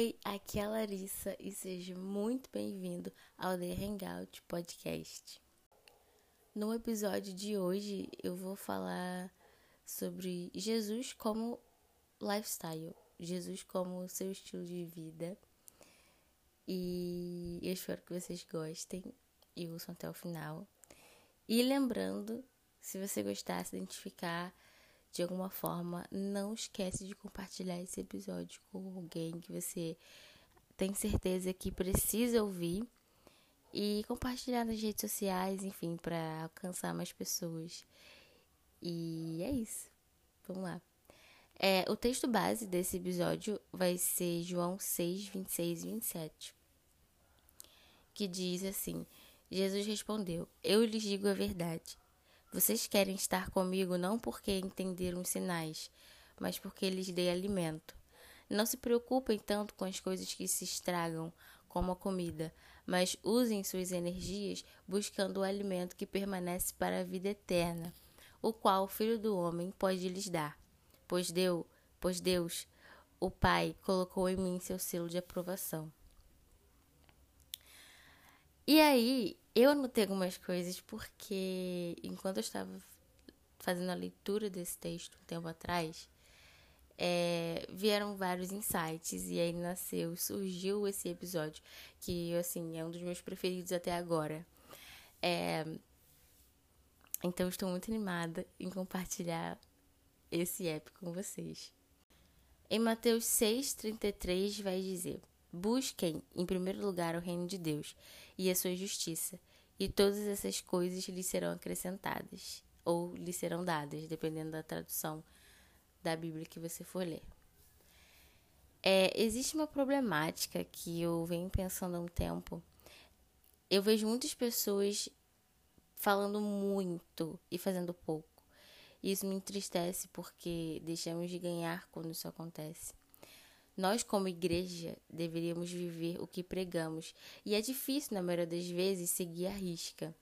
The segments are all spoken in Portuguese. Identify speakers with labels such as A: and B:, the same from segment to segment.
A: Oi, aqui é a Larissa e seja muito bem-vindo ao The Hangout Podcast. No episódio de hoje eu vou falar sobre Jesus como lifestyle, Jesus como seu estilo de vida. E eu espero que vocês gostem e ouçam até o final. E lembrando, se você gostar, se identificar de alguma forma, não esquece de compartilhar esse episódio com alguém que você tem certeza que precisa ouvir e compartilhar nas redes sociais, enfim, para alcançar mais pessoas. E é isso. Vamos lá. É, o texto base desse episódio vai ser João 6, 26 e 27, que diz assim: Jesus respondeu: Eu lhes digo a verdade. Vocês querem estar comigo não porque entenderam os sinais, mas porque lhes dei alimento. Não se preocupem tanto com as coisas que se estragam, como a comida, mas usem suas energias buscando o alimento que permanece para a vida eterna, o qual o Filho do Homem pode lhes dar. Pois Deus, pois Deus, o Pai, colocou em mim seu selo de aprovação. E aí, eu anotei algumas coisas porque enquanto eu estava fazendo a leitura desse texto um tempo atrás, é, vieram vários insights e aí nasceu, surgiu esse episódio que assim é um dos meus preferidos até agora. É, então estou muito animada em compartilhar esse app com vocês. Em Mateus 6:33 vai dizer: Busquem em primeiro lugar o reino de Deus e a sua justiça, e todas essas coisas lhes serão acrescentadas ou lhes serão dadas, dependendo da tradução da Bíblia que você for ler. É, existe uma problemática que eu venho pensando há um tempo. Eu vejo muitas pessoas falando muito e fazendo pouco. Isso me entristece porque deixamos de ganhar quando isso acontece. Nós, como igreja, deveríamos viver o que pregamos, e é difícil, na maioria das vezes, seguir a risca.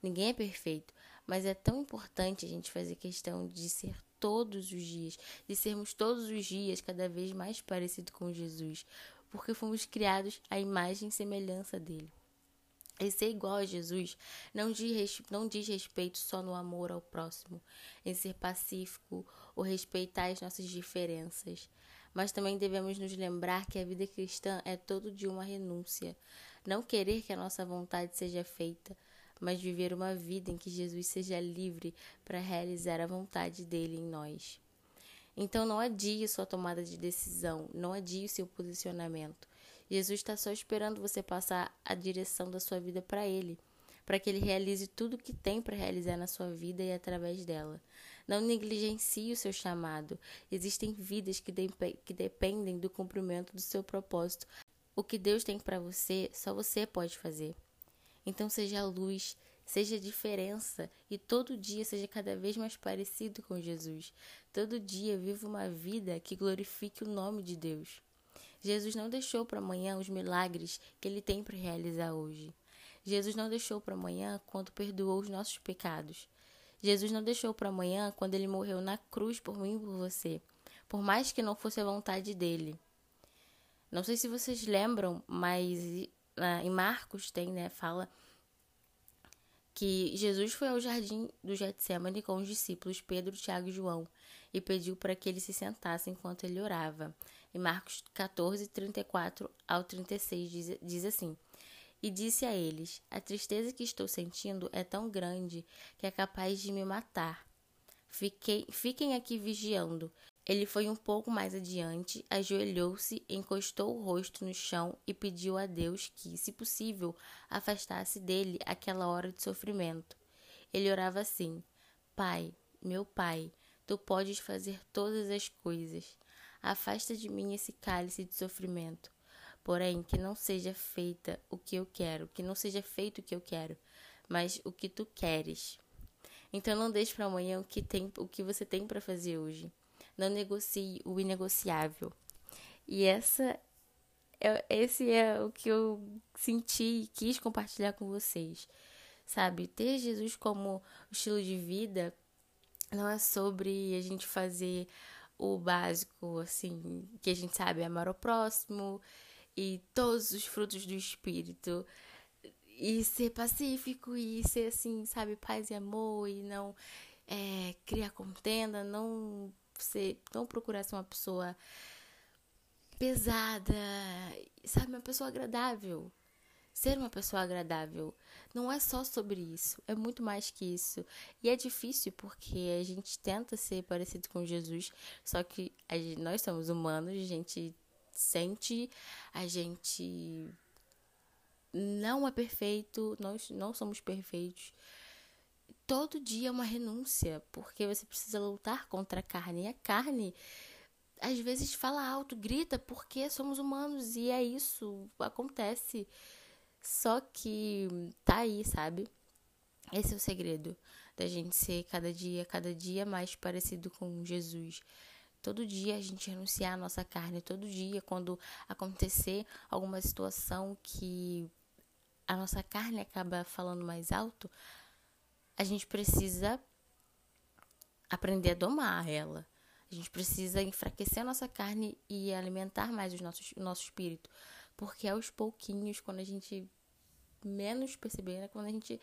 A: Ninguém é perfeito, mas é tão importante a gente fazer questão de ser todos os dias, de sermos todos os dias cada vez mais parecido com Jesus, porque fomos criados à imagem e semelhança dele. E ser igual a Jesus não diz, não diz respeito só no amor ao próximo, em ser pacífico ou respeitar as nossas diferenças, mas também devemos nos lembrar que a vida cristã é todo de uma renúncia. Não querer que a nossa vontade seja feita, mas viver uma vida em que Jesus seja livre para realizar a vontade dele em nós. Então não adie sua tomada de decisão, não adie seu posicionamento. Jesus está só esperando você passar a direção da sua vida para Ele, para que Ele realize tudo o que tem para realizar na sua vida e através dela. Não negligencie o seu chamado. Existem vidas que, de que dependem do cumprimento do seu propósito. O que Deus tem para você, só você pode fazer. Então seja luz, seja diferença e todo dia seja cada vez mais parecido com Jesus. Todo dia viva uma vida que glorifique o nome de Deus. Jesus não deixou para amanhã os milagres que ele tem para realizar hoje. Jesus não deixou para amanhã quando perdoou os nossos pecados. Jesus não deixou para amanhã quando ele morreu na cruz por mim e por você, por mais que não fosse a vontade dele. Não sei se vocês lembram, mas em Marcos tem, né, fala que Jesus foi ao jardim do Getsemane com os discípulos Pedro, Tiago e João e pediu para que ele se sentasse enquanto ele orava. Em Marcos 14, 34 ao 36 diz, diz assim: e disse a eles: A tristeza que estou sentindo é tão grande que é capaz de me matar. Fiquei, fiquem aqui vigiando. Ele foi um pouco mais adiante, ajoelhou-se, encostou o rosto no chão e pediu a Deus que, se possível, afastasse dele aquela hora de sofrimento. Ele orava assim: Pai, meu Pai, tu podes fazer todas as coisas. Afasta de mim esse cálice de sofrimento. Porém, que não seja feita o que eu quero, que não seja feito o que eu quero, mas o que tu queres. Então não deixe para amanhã o que tem, o que você tem para fazer hoje. Não negocie o inegociável. E essa é, esse é o que eu senti e quis compartilhar com vocês. Sabe, ter Jesus como estilo de vida não é sobre a gente fazer o básico, assim, que a gente sabe, amar o próximo e todos os frutos do espírito. E ser pacífico e ser assim, sabe, paz e amor e não é, criar contenda, não ser, não procurar ser uma pessoa pesada, sabe, uma pessoa agradável. Ser uma pessoa agradável não é só sobre isso, é muito mais que isso. E é difícil porque a gente tenta ser parecido com Jesus, só que gente, nós somos humanos, a gente sente, a gente não é perfeito, nós não somos perfeitos. Todo dia é uma renúncia, porque você precisa lutar contra a carne. E a carne às vezes fala alto, grita, porque somos humanos e é isso, acontece. Só que tá aí, sabe? Esse é o segredo da gente ser cada dia, cada dia mais parecido com Jesus. Todo dia a gente renunciar a nossa carne, todo dia quando acontecer alguma situação que a nossa carne acaba falando mais alto, a gente precisa aprender a domar ela. A gente precisa enfraquecer a nossa carne e alimentar mais os nossos, o nosso espírito. Porque aos pouquinhos, quando a gente menos perceber, né? quando a gente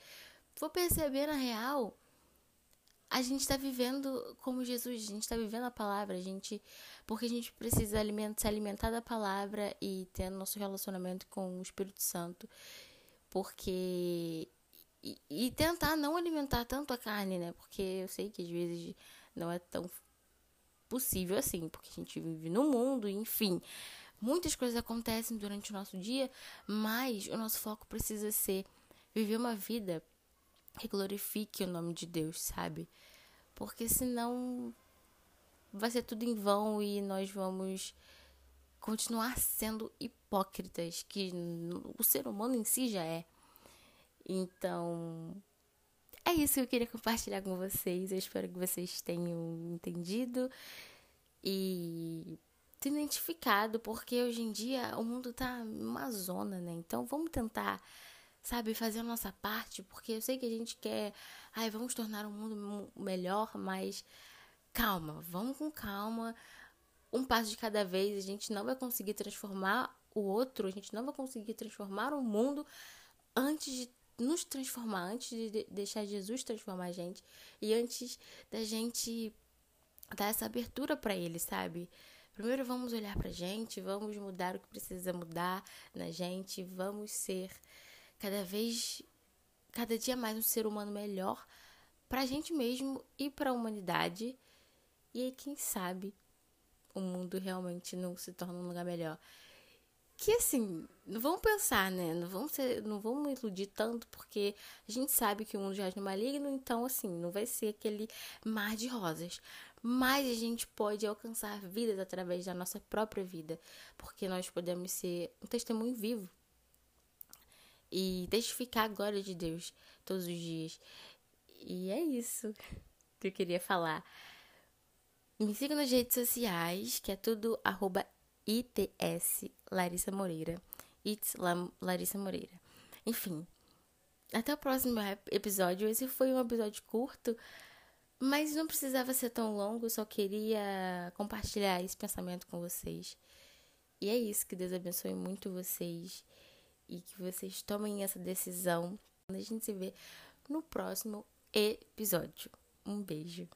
A: for perceber na real, a gente está vivendo como Jesus, a gente está vivendo a palavra, a gente, porque a gente precisa alimentar, se alimentar da palavra e ter nosso relacionamento com o Espírito Santo, porque e, e, tentar não alimentar tanto a carne, né? Porque eu sei que às vezes não é tão possível assim, porque a gente vive no mundo, enfim. Muitas coisas acontecem durante o nosso dia, mas o nosso foco precisa ser viver uma vida que glorifique o nome de Deus, sabe? Porque senão vai ser tudo em vão e nós vamos continuar sendo hipócritas, que o ser humano em si já é. Então, é isso que eu queria compartilhar com vocês. Eu espero que vocês tenham entendido e se identificado, porque hoje em dia o mundo tá uma zona, né? Então vamos tentar, sabe, fazer a nossa parte, porque eu sei que a gente quer, ai, vamos tornar o mundo melhor, mas calma, vamos com calma. Um passo de cada vez, a gente não vai conseguir transformar o outro, a gente não vai conseguir transformar o mundo antes de nos transformar, antes de deixar Jesus transformar a gente e antes da gente dar essa abertura para ele, sabe? Primeiro vamos olhar pra gente, vamos mudar o que precisa mudar na gente, vamos ser cada vez cada dia mais um ser humano melhor pra gente mesmo e pra humanidade. E aí, quem sabe o mundo realmente não se torna um lugar melhor que assim, não vamos pensar, né? Não vamos, ser, não vamos iludir tanto, porque a gente sabe que o mundo já é maligno, então assim, não vai ser aquele mar de rosas. Mas a gente pode alcançar vidas através da nossa própria vida, porque nós podemos ser um testemunho vivo e testificar a glória de Deus todos os dias. E é isso que eu queria falar. Me siga nas redes sociais, que é tudo arroba ITS Larissa Moreira. It's Larissa Moreira. Enfim, até o próximo episódio. Esse foi um episódio curto, mas não precisava ser tão longo. Só queria compartilhar esse pensamento com vocês. E é isso. Que Deus abençoe muito vocês e que vocês tomem essa decisão. A gente se vê no próximo episódio. Um beijo.